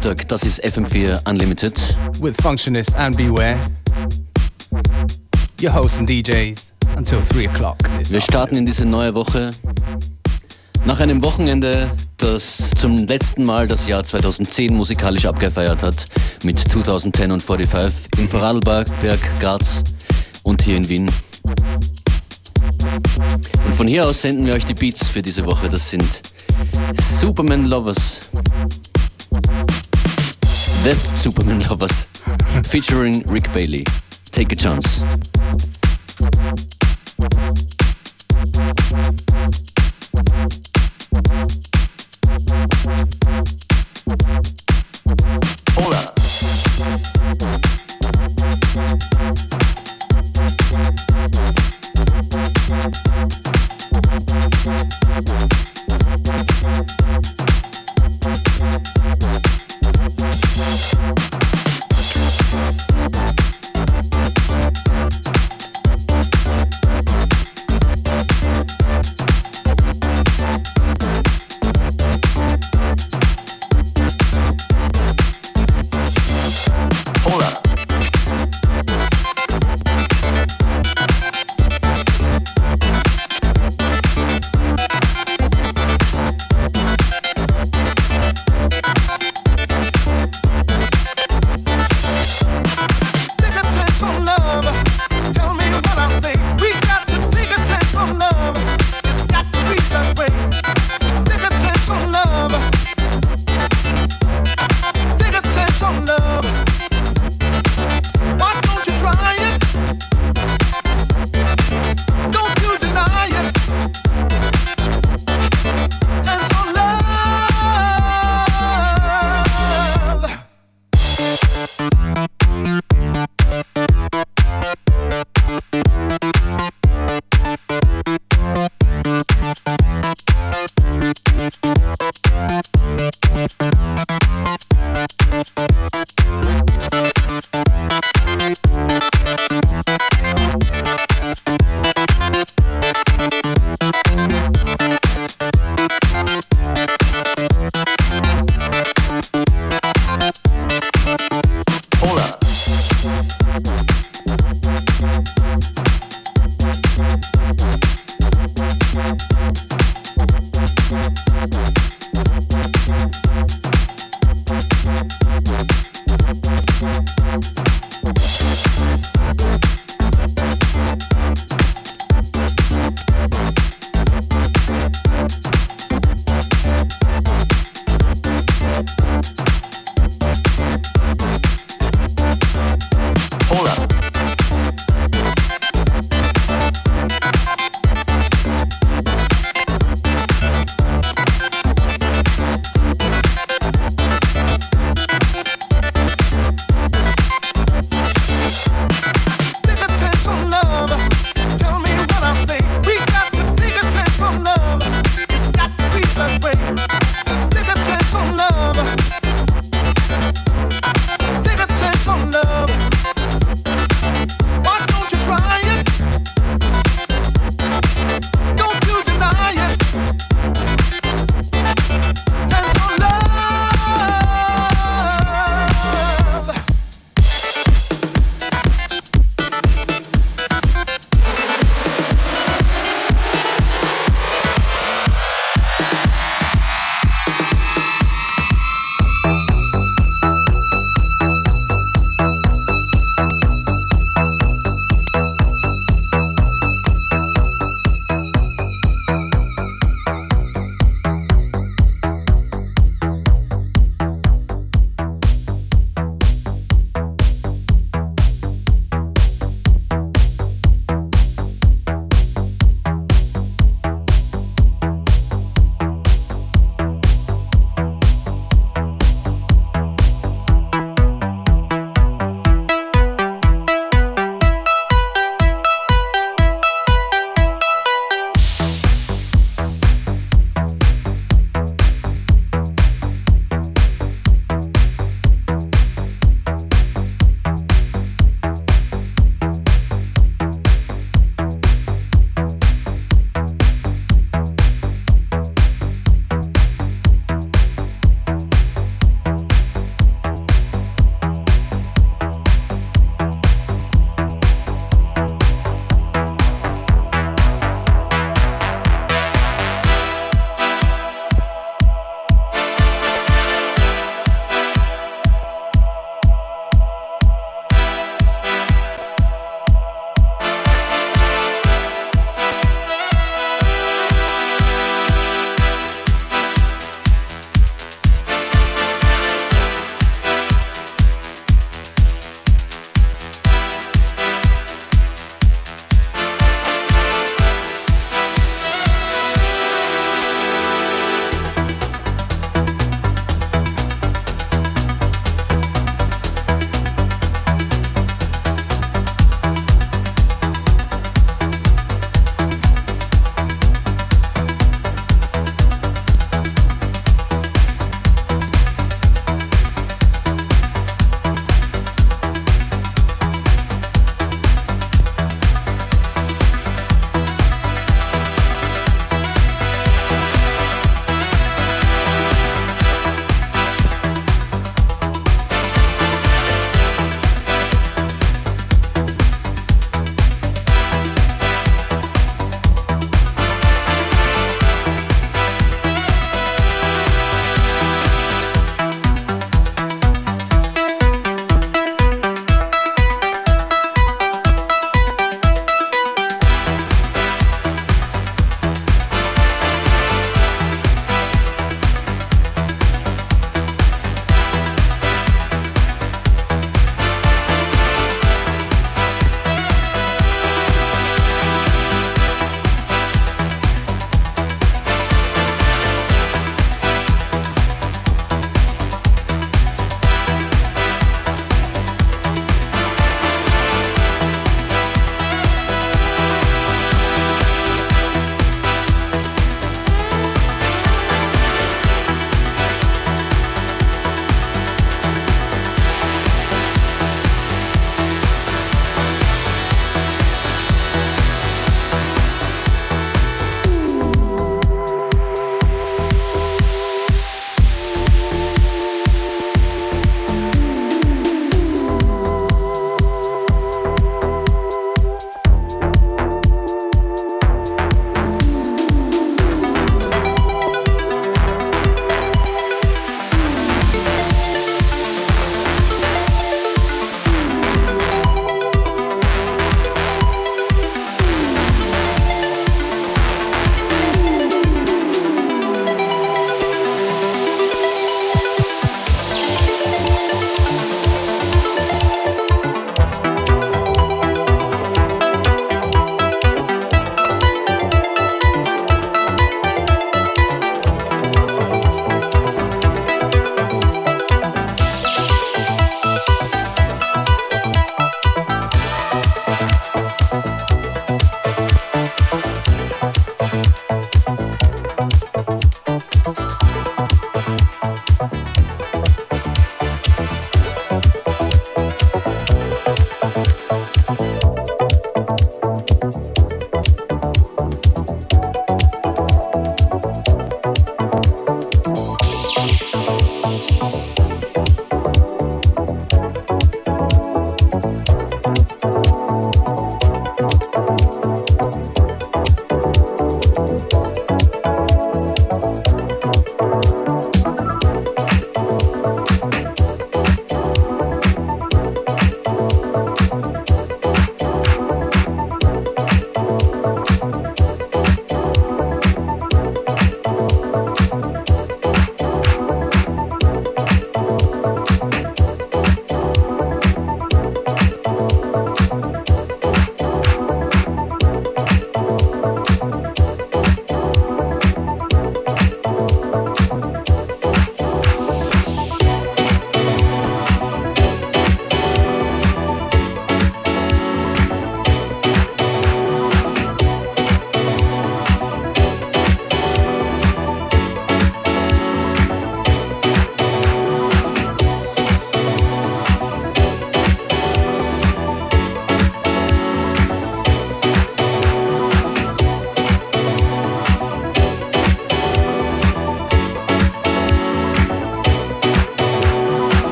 Nachmittag, das ist FM4 Unlimited. With Functionist and Beware. Your hosts and DJs until 3 o'clock. Wir starten in diese neue Woche. Nach einem Wochenende, das zum letzten Mal das Jahr 2010 musikalisch abgefeiert hat, mit 2010 und 45 in Vorarlberg, Graz und hier in Wien. Und von hier aus senden wir euch die Beats für diese Woche. Das sind Superman Lovers. Death Supermen Lovers featuring Rick Bailey. Take a chance. Hola.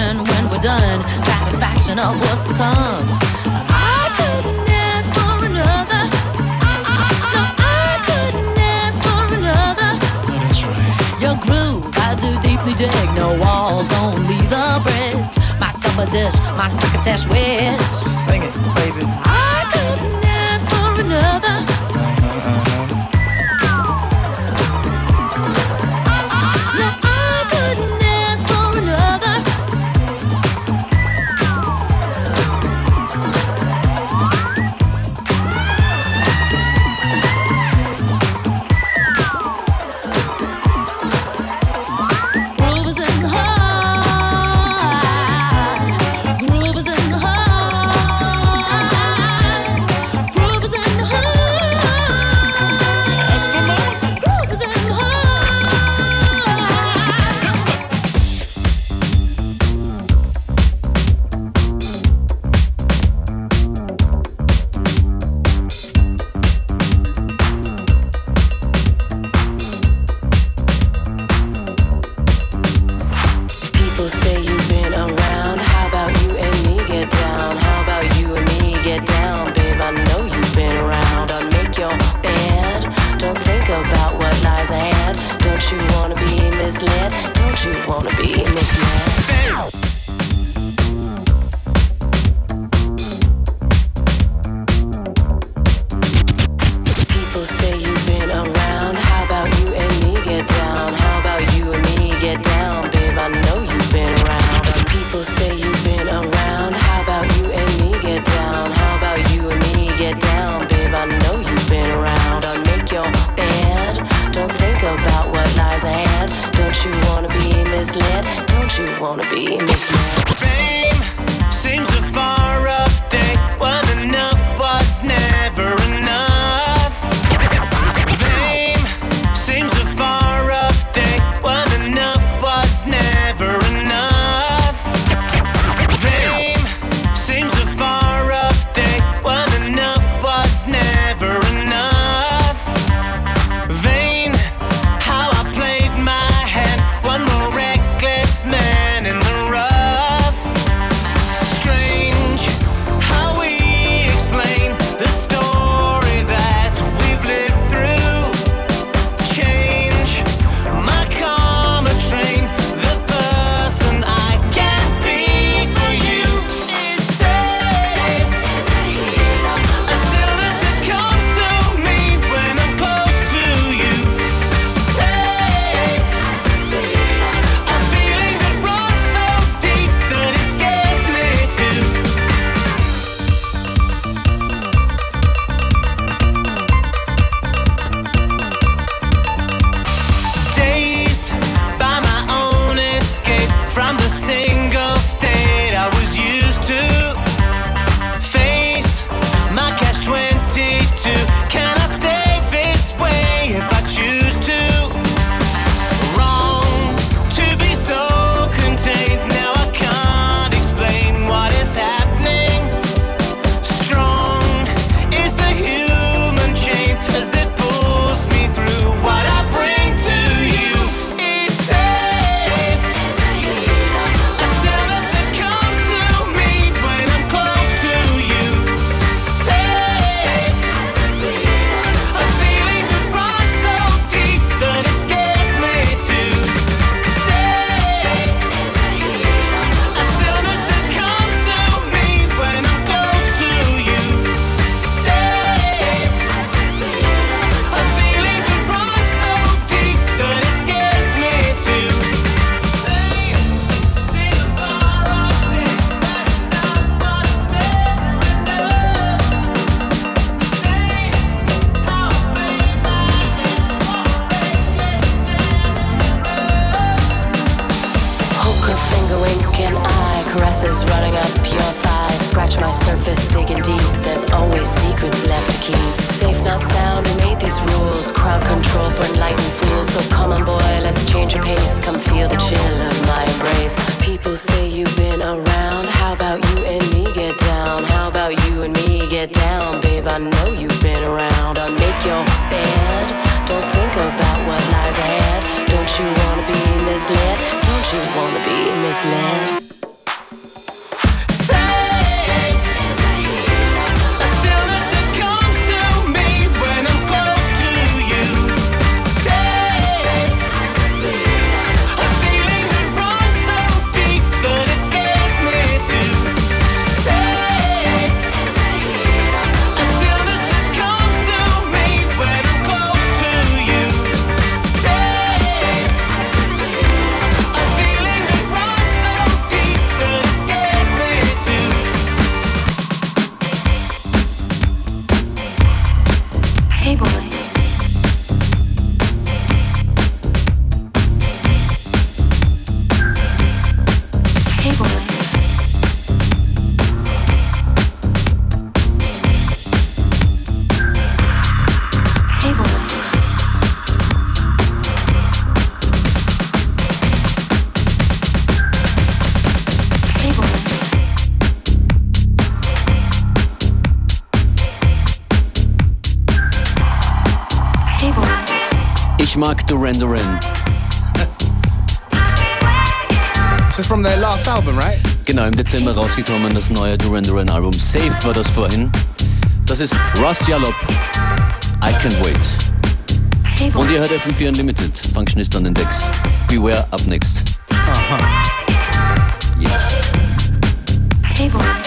satisfaction when we're done, satisfaction of what's to come. I couldn't ask for another. I couldn't ask for another. Your groove, I do deeply dig. No walls, only the bridge. My supper dish, my crocketesh wish. Sing it, baby. I couldn't ask for another. misled? Don't you wanna be misled? Duran Duran. So from their last album, right? Genau, im Dezember rausgekommen, das neue Duran Duran Album. Safe war das vorhin. Das ist Ross Yallop. I can wait. Und ihr hört FM4 Unlimited. Functionist an den Decks. Beware up next. Aha. Yeah. Hey boy.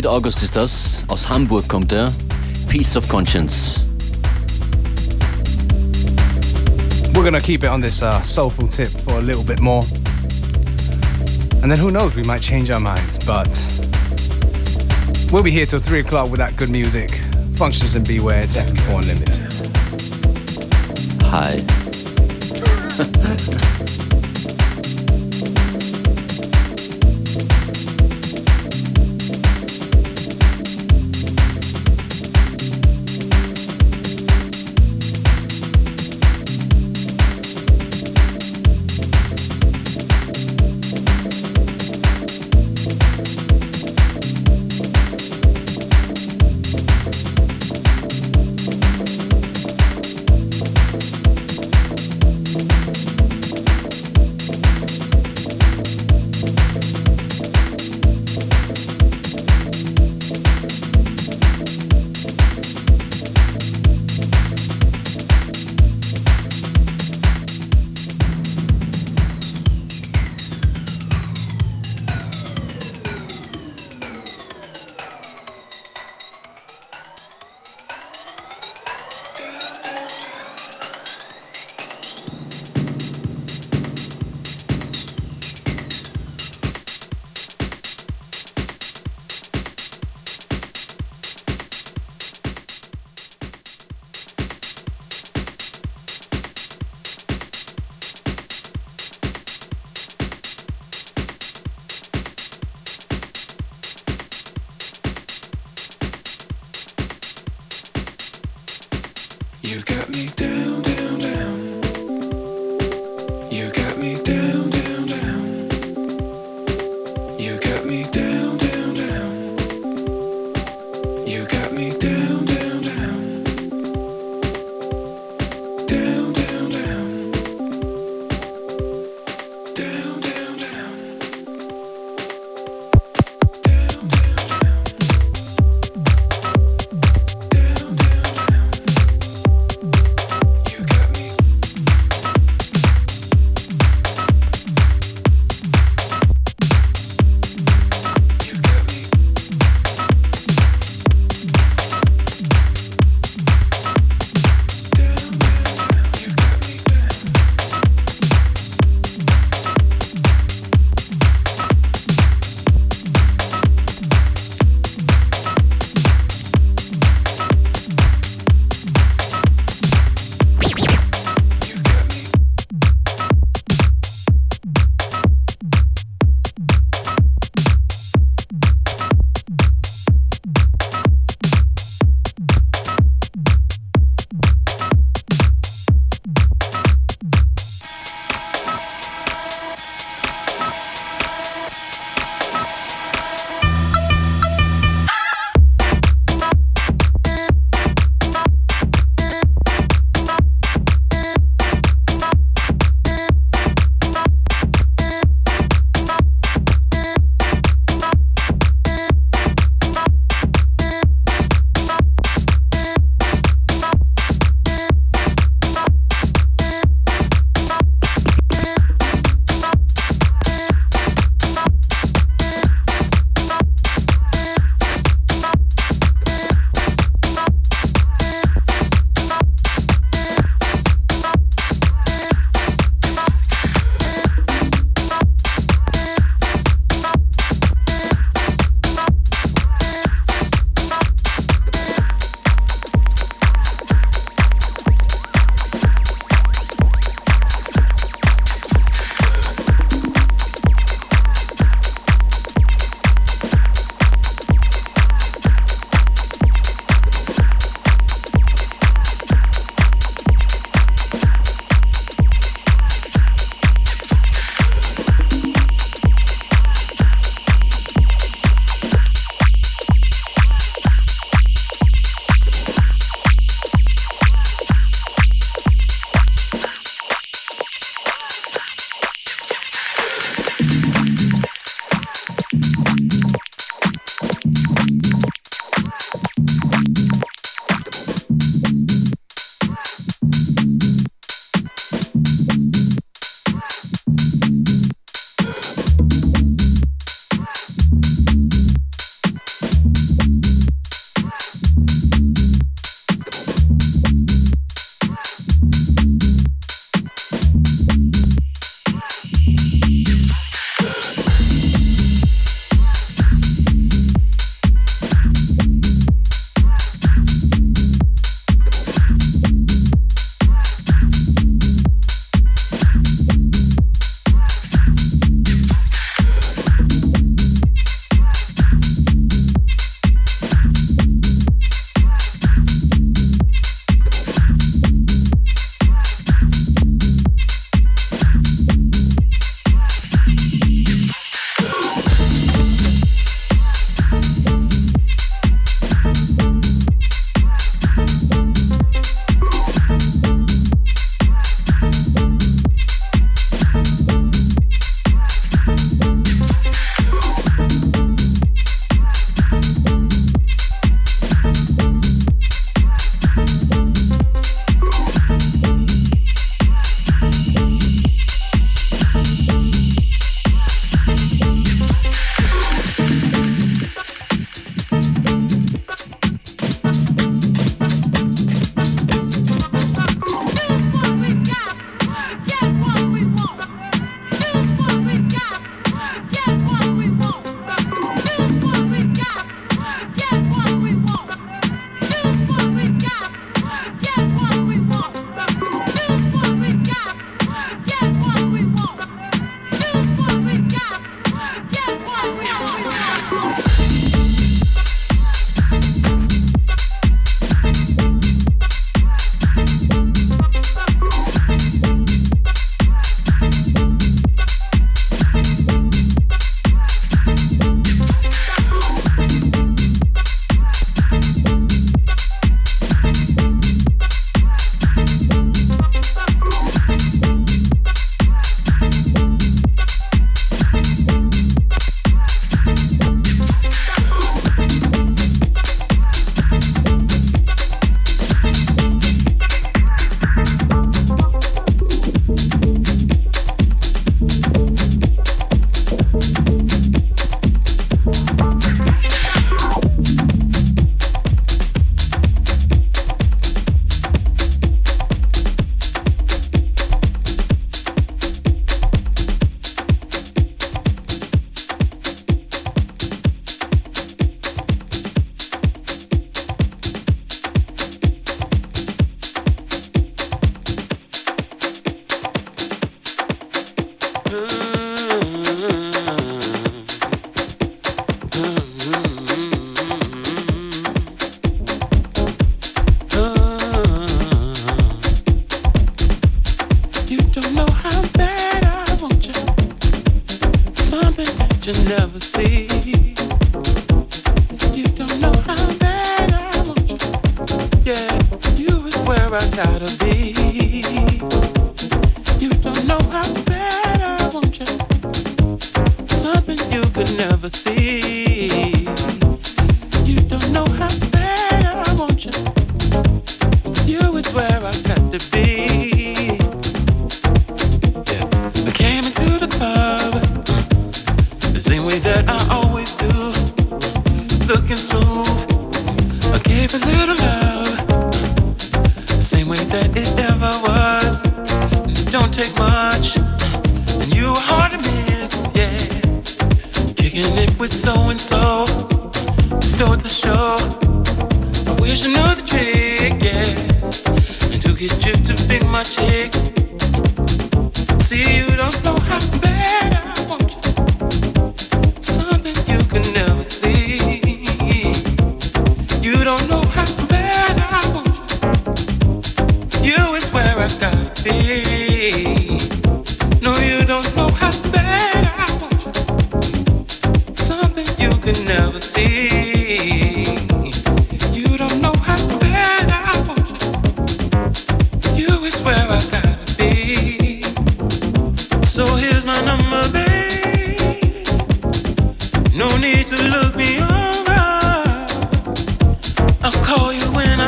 David August ist das. Aus Hamburg kommt er. Peace of Conscience. We're gonna keep it on this uh, soulful tip for a little bit more. And then who knows, we might change our minds. But we'll be here till 3 o'clock with that good music. Functionist and beware, it's FM4 Unlimited. Hi. Mm.